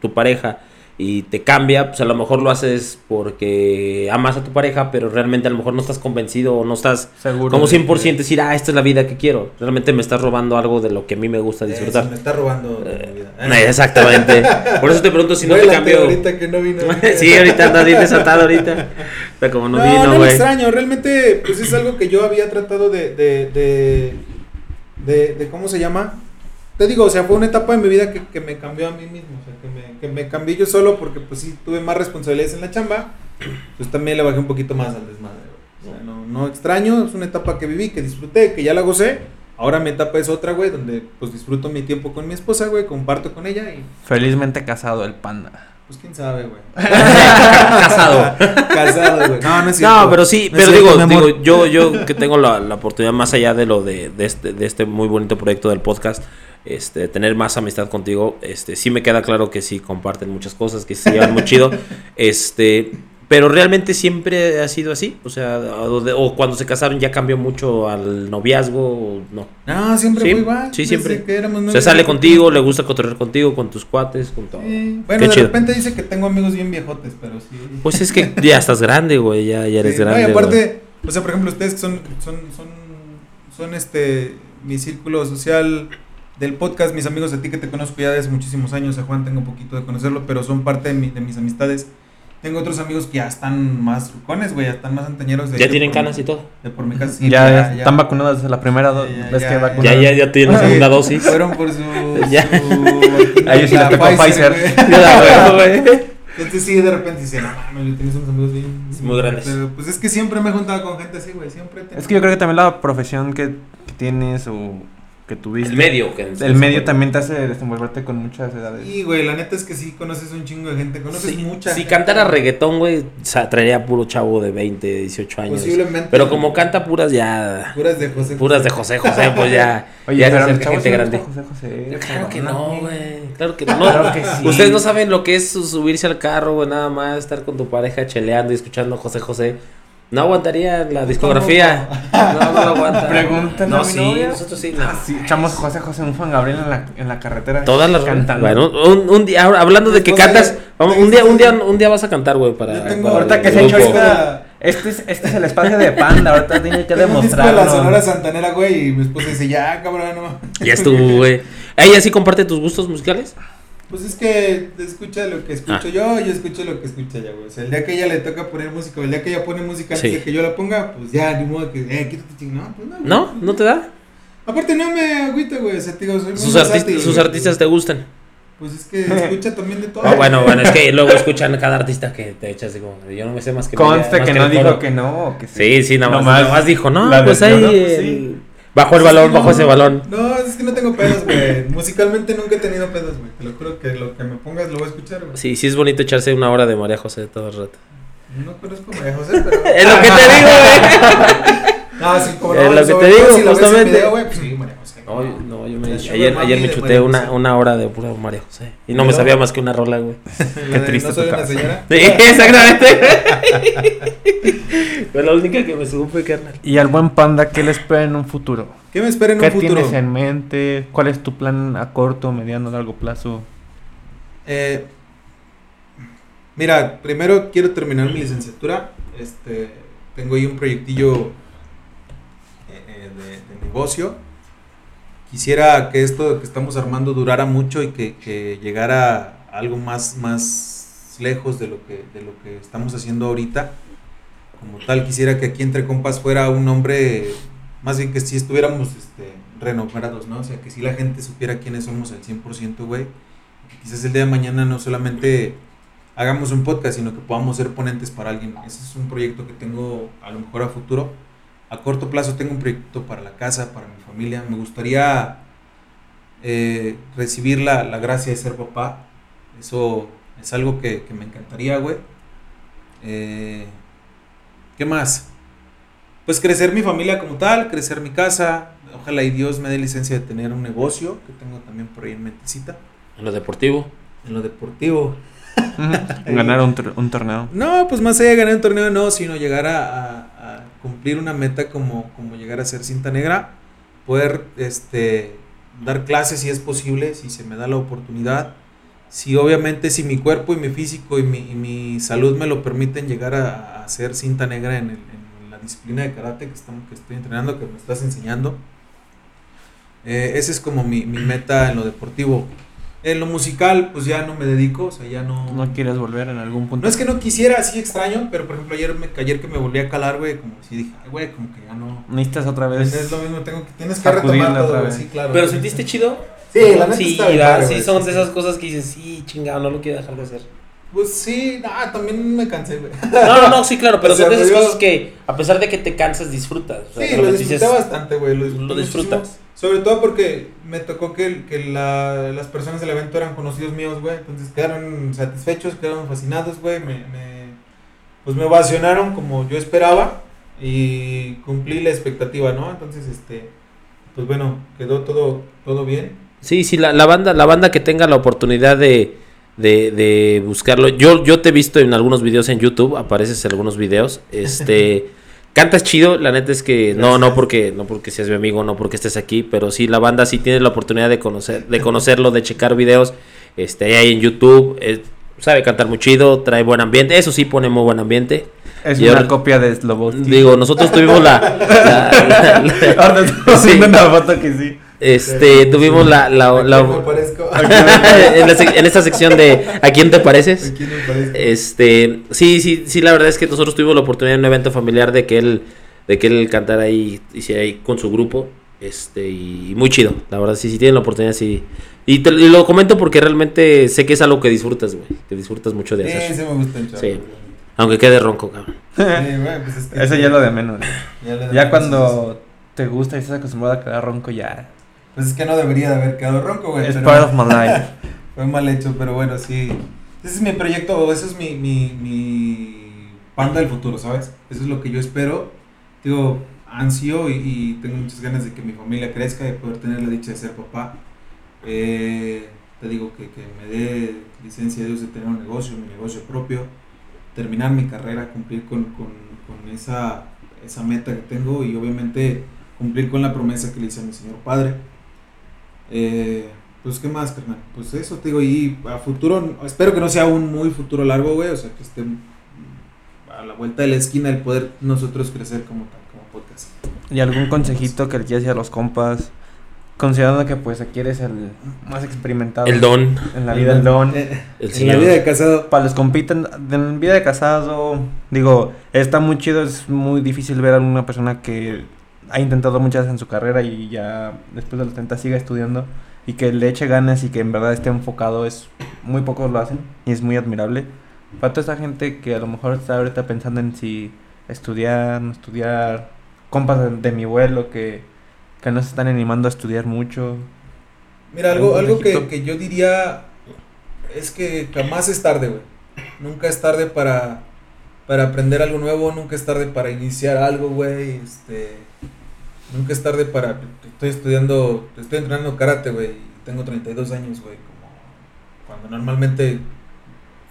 tu pareja y te cambia, pues a lo mejor lo haces porque amas a tu pareja, pero realmente a lo mejor no estás convencido o no estás Seguro. como de 100% decir, ah, esta es la vida que quiero. Realmente me estás robando algo de lo que a mí me gusta Eh, disfrutar. me está robando de mi vida. Eh, Exactamente. Por eso te pregunto si no te cambio. ahorita que no vino. sí, ahorita andas bien desatado ahorita. Está como no, No, vino, no güey. extraño, realmente pues es algo que yo había tratado de, de, de, de, de- ¿cómo se llama? Te digo, o sea, fue una etapa en mi vida que, que me cambió a mí mismo, o sea, que me, que me cambié yo solo porque pues sí tuve más responsabilidades en la chamba, pues también le bajé un poquito más al desmadre, güey. O sea, no, no extraño, es una etapa que viví, que disfruté, que ya la gocé, ahora mi etapa es otra, güey, donde pues disfruto mi tiempo con mi esposa, güey, comparto con ella y Felizmente casado el panda. pues quién sabe, güey. Casado. Casado, güey. No, no es cierto. No, pero sí, No pero cierto, digo, digo, yo, yo que tengo la, la oportunidad más allá de lo de, de este, de este muy bonito proyecto del podcast, este, tener más amistad contigo, este, sí me queda claro que sí comparten muchas cosas, que se llevan muy chido, este, pero realmente siempre ha sido así, o sea, o, de- o cuando se casaron ya cambió mucho al noviazgo, o no. No, siempre Sí, fue igual. sí, siempre. éramos Se sale contigo, le gusta cotorrear contigo, con tus cuates, con todo. Sí. Bueno, Qué de chido. repente dice que tengo amigos bien viejotes, pero sí. Pues es que ya estás grande, güey, ya, ya eres Sí, no, grande. güey. aparte, o sea, por ejemplo, ustedes que son, son, son, son este, mi círculo social del podcast, mis amigos, a ti que te conozco ya desde muchísimos años, a Juan tengo un poquito de conocerlo, pero son parte de, mi- de mis amistades. Tengo otros amigos que ya están más rucones, güey, ya están más antañeros. de ya tienen por- canas y todo. De por mi casa. sí, ya, están vacunados desde la primera Ya, ya, vez ya, que ya. vacunaron. Ya, ya, ya tienen la segunda dosis. Fueron por su. Ya. su A ellos sí les tocó Pfizer. güey. Ya, güey. Entonces sí, de repente dicen, no mames, tienes unos amigos bien... Muy grandes. Pero, pues es que siempre me he juntado con gente así, güey, siempre. Es que yo creo que también la profesión que, que tienes o que tuviste. El medio. Que El medio también te hace desenvolverte con muchas edades. Y, güey, la neta es que sí conoces un chingo de gente, conoces Si, mucha si gente. cantara reggaetón, güey, sa- traería puro chavo de 20, 18 años. Posiblemente. Pero como canta puras ya. Puras de José. Puras de José José, pues ya. Oye, ya se pero el acerca chavo gente sí grande. José José, Claro que no, güey. Claro que no. Claro que sí. Ustedes no saben lo que es su- subirse al carro, güey, nada más estar con tu pareja cheleando y escuchando José José. No aguantaría la discografía. No, no lo aguanta. Pregúntale No, a mi sí, novia. nosotros sí, no. Sí, echamos José José, un Juan Gabriel en la, en la carretera. Todas las cantando. Bueno, un, un día, ahora, hablando de que cantas, vamos, un día, un día, un día vas a cantar, güey, para. Yo tengo- para Ahorita el que se grupo. ahorita- Este es, este es el espacio de Panda, ahorita tiene que disco de la demostrarlo. Sonora Santanera, güey, y mi esposa dice, ya, cabrón, no mames". Ya estuvo, güey. ¿Ella sí comparte tus gustos musicales? Pues es que escucha lo que escucho Ah. yo, yo escucho lo que escucha ella, güey. O sea, el día que ella le toca poner música, o el día que ella pone música antes Sí. de que yo la ponga, pues ya, ni modo que, eh, quítate ching, no, pues no. güey. ¿No? ¿No te da? Aparte no me agüita, güey, o sea, te digo, soy muy Sus, artistas, sus güey. artistas te gustan. Pues es que escucha también de todo. Ah, bueno, bueno, es que luego escuchan a cada artista que te echas como, yo no me sé más que Conste más que no dijo que no, que sí. Sí, sí, nada más, Nomás nada más dijo, no, la pues ahí ¿no? Pues el- sí. Bajo el balón, bajo ese balón. No, es que no tengo pedos, güey. Musicalmente nunca he tenido pedos, güey. Te lo juro que lo que me pongas lo voy a escuchar, güey. Sí, sí es bonito echarse una hora de María José todo el rato. No conozco a María José, pero. Es lo que te digo, güey. No, sí, como Es lo que te digo, si justamente. video, güey, pues sí, María José. No, yo- no, yo me, ayer, ayer me chuté una, una hora de pura María José. Y no me sabía más que una rola, güey. De triste No soy una señora. Sí, exactamente. Fue la única que me supe, carnal. Y al buen Panda, ¿qué le espera en un futuro? ¿Qué me espera en ¿Qué un futuro? tienes en mente? ¿Cuál es tu plan a corto, mediano, largo plazo? Eh, mira, primero quiero terminar mi licenciatura. Este, tengo ahí un proyectillo eh, eh, de, de negocio. Quisiera que esto que estamos armando durara mucho y que, que llegara a algo más, más lejos de lo, que, de lo que estamos haciendo ahorita. Como tal, quisiera que aquí entre compas fuera un hombre, más bien que si estuviéramos este, renombrados, ¿no? O sea, que si la gente supiera quiénes somos al 100%, güey. Quizás el día de mañana no solamente hagamos un podcast, sino que podamos ser ponentes para alguien. Ese es un proyecto que tengo a lo mejor a futuro. A corto plazo tengo un proyecto para la casa, para mi familia. Me gustaría eh, recibir la, la gracia de ser papá. Eso es algo que, que me encantaría, güey. Eh, ¿Qué más? Pues crecer mi familia como tal, crecer mi casa. Ojalá y Dios me dé licencia de tener un negocio, que tengo también por ahí en mentecita. En lo deportivo. En lo deportivo. Ganar un, tor- un torneo. No, pues más allá de ganar un torneo, no, sino llegar a, a- a cumplir una meta como, como llegar a ser cinta negra, poder este, dar clases si es posible, si se me da la oportunidad, si obviamente si mi cuerpo y mi físico y mi, y mi salud me lo permiten llegar a, a ser cinta negra en, el- en la disciplina de karate que, estamos, que estoy entrenando, que me estás enseñando. Eh, ese es como mi, mi meta en lo deportivo. En lo musical, pues ya no me dedico, o sea, ya ¿No quieres volver en algún punto? no es que no quisiera, así extraño, pero por ejemplo ayer, me, ayer que me volví a calar, güey, como si dije, ay, güey, como que ya no... Necesitas otra vez. Es lo mismo, tengo que, tienes que retomar todo, otra vez. sí, claro. ¿Pero Sí. sentiste chido? Sí, la neta Sí, está bien ¿verdad? padre, sí, güey, son sí, de esas cosas que dices, sí, chingado, no lo quiero dejar de hacer. Pues sí, nah, también me cansé, güey. No, no, no, sí, claro, pero O sea, son de esas cosas que, a pesar de que te cansas, disfrutas. O sea, Sí, lo disfruté dices, bastante, güey. Lo, disfruté lo disfrutas. muchísimo. Sobre todo porque me tocó que, que la- las personas del evento eran conocidos míos, güey. Entonces quedaron satisfechos, quedaron fascinados, güey. Me, me- pues me ovacionaron como yo esperaba y cumplí la expectativa, ¿no? Entonces, este, pues bueno, quedó todo, todo bien. Sí, sí, la, la banda, la banda que tenga la oportunidad de, de, de buscarlo. Yo, yo te he visto en algunos videos en YouTube, apareces en algunos videos. Este cantas chido, la neta es que no, no porque, no porque seas mi amigo, no porque estés aquí, pero sí la banda sí tiene la oportunidad de conocer, de conocerlo, de checar videos, este, ahí en YouTube, eh, sabe cantar muy chido, trae buen ambiente, eso sí pone muy buen ambiente. Es Y una ahora- copia de Slobodsky. Digo, nosotros tuvimos la, la- la- la- Sí. una foto que sí. Este, tuvimos la, la, ¿A la- quién me parezco? en, la sec- en esta sección de ¿A quién te ¿A pareces? quién me parezco? Este, sí, sí, sí, la verdad es que nosotros tuvimos la oportunidad en un evento familiar de que él, de que él cantara ahí, hiciera ahí con su grupo, este, y muy chido, la verdad, sí, sí tienen la oportunidad, sí. Y, te, y lo comento porque realmente sé que es algo que disfrutas, güey, que disfrutas mucho de Sí, hacer. sí me gusta el chavo. Sí. güey. Aunque quede ronco, cabrón. Sí, güey, pues es que- Eso ya es lo de menos. Ya, Ya cuando te gusta y estás acostumbrado a quedar ronco, ya. Pues es que no debería de haber quedado ronco, güey. Es part of my life. Fue mal hecho, pero bueno, sí. Ese es mi proyecto, ese es mi, mi, mi panda del futuro, ¿sabes? Eso es lo que yo espero. Digo, ansio y, y tengo muchas ganas de que mi familia crezca, de poder tener la dicha de ser papá. Eh, te digo que, que me dé licencia de Dios de tener un negocio, mi negocio propio, terminar mi carrera, cumplir con, con, con esa, esa meta que tengo y obviamente cumplir con la promesa que le hice a mi señor padre. Eh, pues, ¿qué más, carnal? Pues eso, te digo, y a futuro, espero que no sea un muy futuro largo, güey, o sea, que esté a la vuelta de la esquina el poder nosotros crecer como tal, como podcast. ¿Y algún consejito que le quieras a los compas? Considerando que pues aquí eres el más experimentado. El don, En la vida el don. Eh, el en la vida de casado. Para los compiten en vida de casado, digo, está muy chido, es muy difícil ver a una persona que ha intentado muchas en su carrera y ya después de los 30 siga estudiando y que le eche ganas y que en verdad esté enfocado, es muy pocos lo hacen y es muy admirable. Para toda esa gente que a lo mejor está ahorita pensando en si estudiar, no estudiar, compas de, mi vuelo que, que no se están animando a estudiar mucho. Mira, algo, ¿Algún algo que, que yo diría es que jamás es tarde, güey. Nunca es tarde para, para aprender algo nuevo, nunca es tarde para iniciar algo, güey. Este, nunca es tarde para... Estoy estudiando, estoy entrenando karate, güey. y Tengo 32 años, güey. Como cuando normalmente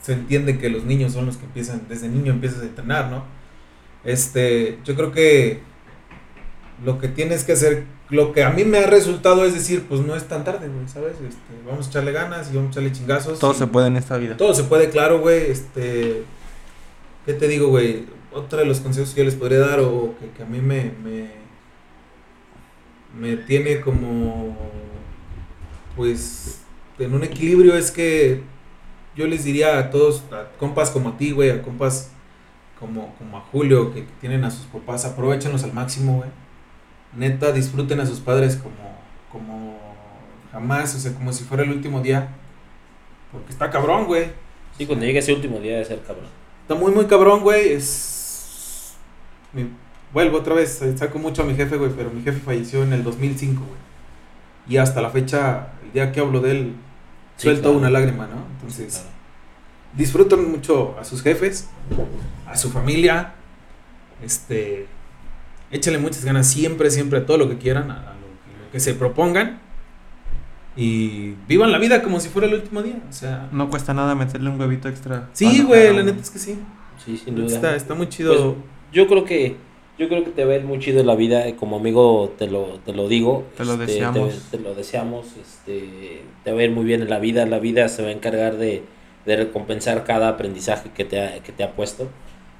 se entiende que los niños son los que empiezan, desde niño empiezas a entrenar, ¿no? Este, yo creo que lo que tienes que hacer, lo que a mí me ha resultado es decir, pues no es tan tarde, güey, ¿sabes? Este, vamos a echarle ganas y vamos a echarle chingazos. Todo y- se puede en esta vida. Todo se puede, claro, güey. Este, ¿qué te digo, güey? otro de los consejos que yo les podría dar o que, a mí me, me, me tiene como, pues, en un equilibrio es que yo les diría a todos, a compas como a ti, güey, a compas como, como a Julio, que, que tienen a sus papás, aprovechenlos al máximo, güey. Neta, disfruten a sus padres como, como jamás, o sea, como si fuera el último día. Porque está cabrón, güey. Sí, cuando llegue ese último día de ser cabrón. Está muy, muy cabrón, güey. Es. Vuelvo otra vez, eh, saco mucho a mi jefe, güey, pero mi jefe falleció en el 2005, güey. Y hasta la fecha, el día que hablo de él, Sí, suelto claro. una lágrima, ¿no? Entonces, Claro. disfruten mucho a sus jefes, a su familia. Este. Échale muchas ganas siempre, siempre a todo lo que quieran, a, a lo, que, lo que se propongan. Y vivan la vida como si fuera el último día. O sea. No cuesta nada meterle un huevito extra. Sí, güey, la neta es que sí. Sí, sin duda. Está, está muy chido. Yo creo que yo creo que te va a ir muy chido en la vida, eh, como amigo te lo, te lo digo. Te lo este, deseamos. Te, te lo deseamos, este, te va a ir muy bien en la vida, la vida se va a encargar de, de recompensar cada aprendizaje que te ha, que te ha puesto.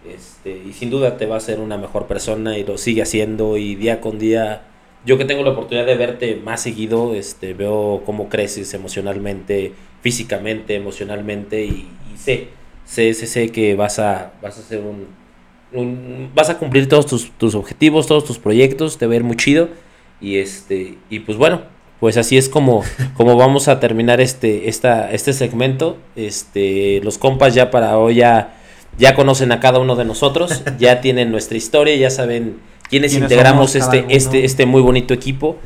Este, y sin duda te va a hacer una mejor persona y lo sigue haciendo y día con día yo que tengo la oportunidad de verte más seguido, este, veo cómo creces emocionalmente, físicamente, emocionalmente y, y sé, sé, sé, sé que vas a, vas a ser un, un- vas a cumplir todos tus, tus objetivos, todos tus proyectos, te va a ir muy chido y este, y pues bueno, pues así es como, como vamos a terminar este, esta, este segmento, este, los compas ya para hoy ya, ya conocen a cada uno de nosotros, ya tienen nuestra historia, ya saben quiénes Quiénes integramos este, este, este muy bonito equipo.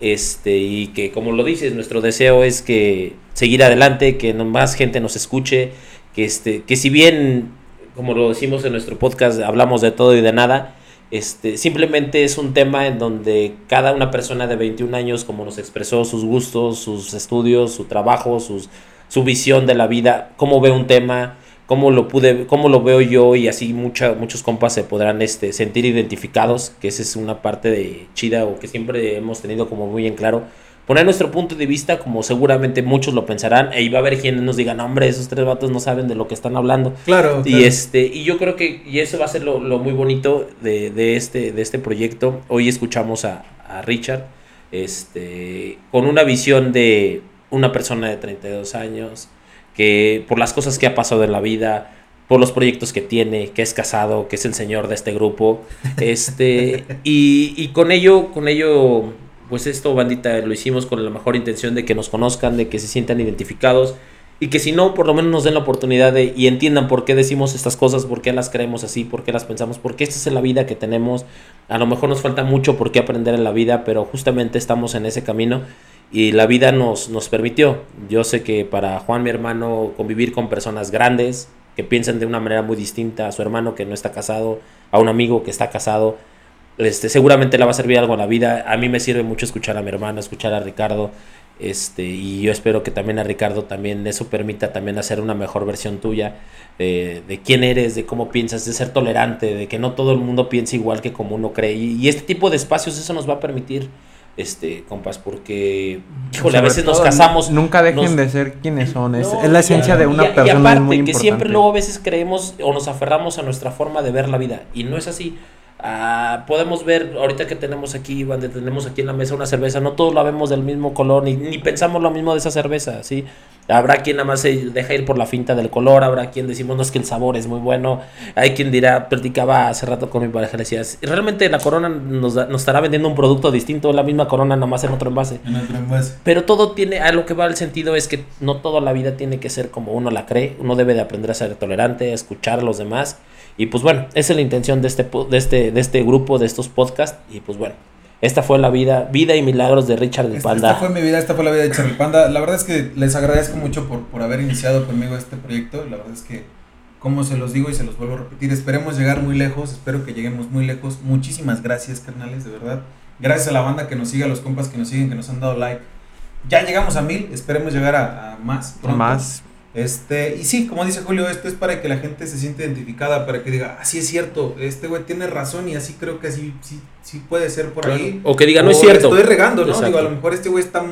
Este, y que como lo dices, nuestro deseo es que seguir adelante, que más gente nos escuche, que este, que si bien, como lo decimos en nuestro podcast, hablamos de todo y de nada, este, simplemente es un tema en donde cada una persona de 21 años, como nos expresó sus gustos, sus estudios, su trabajo, sus, su visión de la vida, cómo ve un tema, cómo lo pude, cómo lo veo yo y así mucha, muchos compas se podrán este, sentir identificados, que esa es una parte de chida o que siempre hemos tenido como muy en claro. Poner nuestro punto de vista, como seguramente muchos lo pensarán, e va a haber quienes nos digan, hombre, esos tres vatos no saben de lo que están hablando. Claro. Y claro. este, y yo creo que, y eso va a ser lo, lo muy bonito de, de este, de este proyecto. Hoy escuchamos a, a Richard, este, con una visión de una persona de 32 años, que por las cosas que ha pasado en la vida, por los proyectos que tiene, que es casado, que es el señor de este grupo, este, y, y con ello, con ello, pues esto, bandita, lo hicimos con la mejor intención de que nos conozcan, de que se sientan identificados, y que si no, por lo menos nos den la oportunidad de y entiendan por qué decimos estas cosas, por qué las creemos así, por qué las pensamos, porque esta es la vida que tenemos. A lo mejor nos falta mucho por qué aprender en la vida, pero justamente estamos en ese camino y la vida nos, nos permitió. Yo sé que para Juan, mi hermano, convivir con personas grandes que piensan de una manera muy distinta a su hermano que no está casado, a un amigo que está casado, este, seguramente le va a servir algo en la vida. A mí me sirve mucho escuchar a mi hermano, escuchar a Ricardo. Este, y yo espero que también a Ricardo también eso permita también hacer una mejor versión tuya de, de quién eres, de cómo piensas, de ser tolerante, de que no todo el mundo piensa igual que como uno cree. Y este tipo de espacios eso nos va a permitir, este, compas, porque, híjole, a veces nos casamos. Nunca dejen nos- de ser quienes son. Es, No, es la esencia y- de una y- y persona. aparte, es muy que importante. siempre luego a veces creemos o nos aferramos a nuestra forma de ver la vida. Y no es así. Ah, podemos ver, ahorita que tenemos aquí, donde tenemos aquí en la mesa una cerveza, no todos la vemos del mismo color, ni, ni pensamos lo mismo de esa cerveza, ¿sí? Habrá quien nada más se deja ir por la finta del color, habrá quien decimos, no es que el sabor es muy bueno, hay quien dirá, platicaba hace rato con mi pareja, le decía, realmente la corona nos, da- nos estará vendiendo un producto distinto, la misma corona, nada más en otro envase. En otro envase. Pero todo tiene, a lo que va el sentido es que no toda la vida tiene que ser como uno la cree, uno debe de aprender a ser tolerante, a escuchar a los demás. Y pues bueno, esa es la intención de este, po- de este, de este grupo, de estos podcasts. Y pues bueno, esta fue la vida, vida y milagros de Richard el Esta, Panda. esta fue mi vida, esta fue la vida de Charlie Panda. La verdad es que les agradezco mucho por, por haber iniciado conmigo este proyecto. La verdad es que, como se los digo y se los vuelvo a repetir, esperemos llegar muy lejos. Espero que lleguemos muy lejos. Muchísimas gracias, carnales, de verdad. Gracias a la banda que nos sigue, a los compas que nos siguen, que nos han dado like. Ya llegamos a mil, esperemos llegar a, a más. pronto. Más. Este, y sí, como dice Julio, esto es para que la gente se siente identificada, para que diga, así es cierto, este güey tiene razón y así creo que así sí, sí puede ser por Claro. ahí. O que diga, no O es cierto. Estoy regando, ¿no? Digo, a lo mejor este güey está,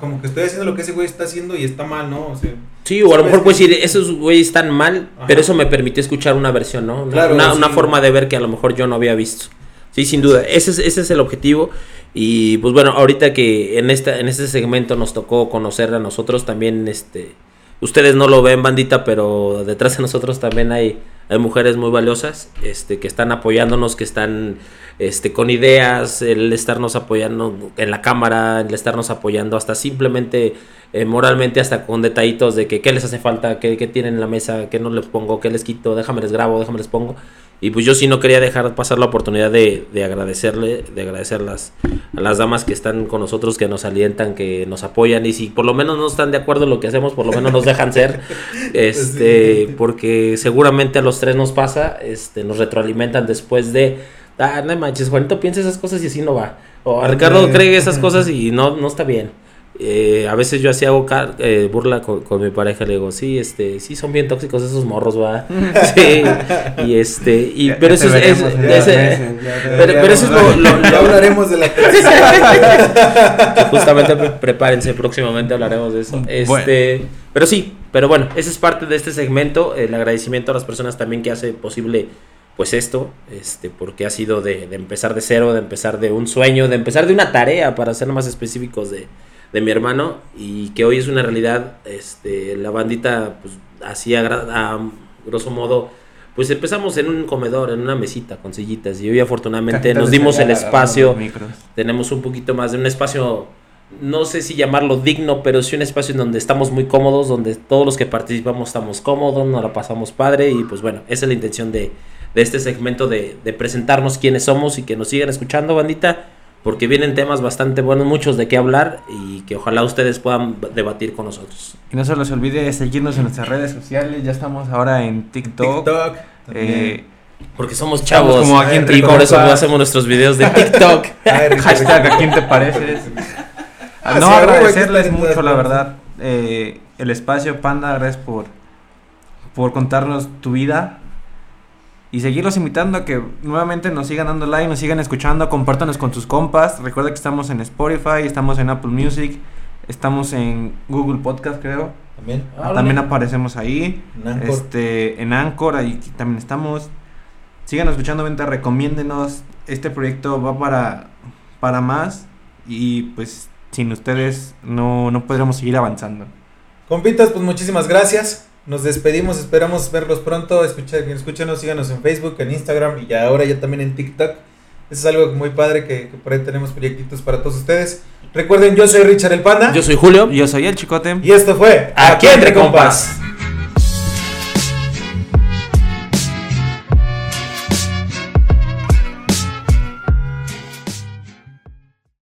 como que estoy haciendo lo que ese güey está haciendo y está mal, ¿no? O sea, Sí, o a lo ¿Sabes mejor qué? puedes decir, esos güeyes están mal, Ajá. pero eso me permitió escuchar una versión, ¿no? Una, Claro, una, sí. una forma de ver que a lo mejor yo no había visto. Sí, sin duda. Ese es, ese es el objetivo. Y pues bueno, ahorita que en esta, en este segmento nos tocó conocer a nosotros también, este, ustedes no lo ven, bandita, pero detrás de nosotros también hay, hay mujeres muy valiosas, este, que están apoyándonos, que están, este, con ideas, el estarnos apoyando en la cámara, el estarnos apoyando hasta simplemente eh, moralmente hasta con detallitos de que qué les hace falta, qué, qué tienen en la mesa, qué no les pongo, qué les quito, déjame les grabo, déjame les pongo. Y pues yo sí no quería dejar pasar la oportunidad de, de agradecerle, de agradecerlas a las damas que están con nosotros, que nos alientan, que nos apoyan. Y si por lo menos no están de acuerdo en lo que hacemos, por lo menos nos dejan ser, este, Sí. porque seguramente a los tres nos pasa, este, nos retroalimentan después de, ah, no manches, Juanito piensa esas cosas y así no va, o Ricardo cree esas cosas y no, no está bien. Eh, a veces yo así hago car- eh, burla con, con mi pareja, le digo, sí, este, sí son bien tóxicos esos morros, va. sí, y este, y, Ya- pero ya eso es, veremos pero- pero eso es lo- lo- hablaremos de la justamente pre- prepárense, próximamente hablaremos de eso. Este, pero sí, pero bueno, esa es parte de este segmento, el agradecimiento a las personas también que hace posible pues esto, este, porque ha sido de, de empezar de cero, de empezar de un sueño, de empezar de una tarea, para ser más específicos de, de mi hermano, y que hoy es una realidad, este, la bandita, pues, así a, grosso modo, pues empezamos en un comedor, en una mesita con sillitas, y hoy afortunadamente nos dimos el espacio, tenemos un poquito más de un espacio, no sé si llamarlo digno, pero sí un espacio en donde estamos muy cómodos, donde todos los que participamos estamos cómodos, nos la pasamos padre y pues bueno, esa es la intención de, de este segmento de, de presentarnos quiénes somos y que nos sigan escuchando, bandita, porque vienen temas bastante buenos, muchos de qué hablar y que ojalá ustedes puedan debatir con nosotros. Y no se les olvide seguirnos en nuestras redes sociales. Ya estamos ahora en TikTok. TikTok. eh, Porque somos chavos como aquí entre y por eso hacemos nuestros videos de TikTok. Ay. Hashtag a quién te pareces. Ah, no, sí, agradecerles mucho, la verdad. eh, el espacio, Panda, gracias por, por contarnos tu vida. Y seguirlos invitando a que nuevamente nos sigan dando like, nos sigan escuchando, compártanos con tus compas. Recuerda que estamos en Spotify, estamos en Apple Music, estamos en Google Podcast, creo. También. Ah, También aparecemos ahí. En Anchor. Este, en Anchor, ahí también estamos. Sigan escuchando, venta, recomiéndenos. Este proyecto va para, para más. Y pues sin ustedes no, no podremos seguir avanzando. Compitas, pues muchísimas gracias. Nos despedimos, esperamos verlos pronto. Escucha, escúchenos, síganos en Facebook, en Instagram y ya ahora ya también en TikTok. Eso es algo muy padre que, que por ahí tenemos proyectitos para todos ustedes. Recuerden, yo soy Richard el Panda. Yo soy Julio. Yo soy el Chicote. Y esto fue Aquí entre compas.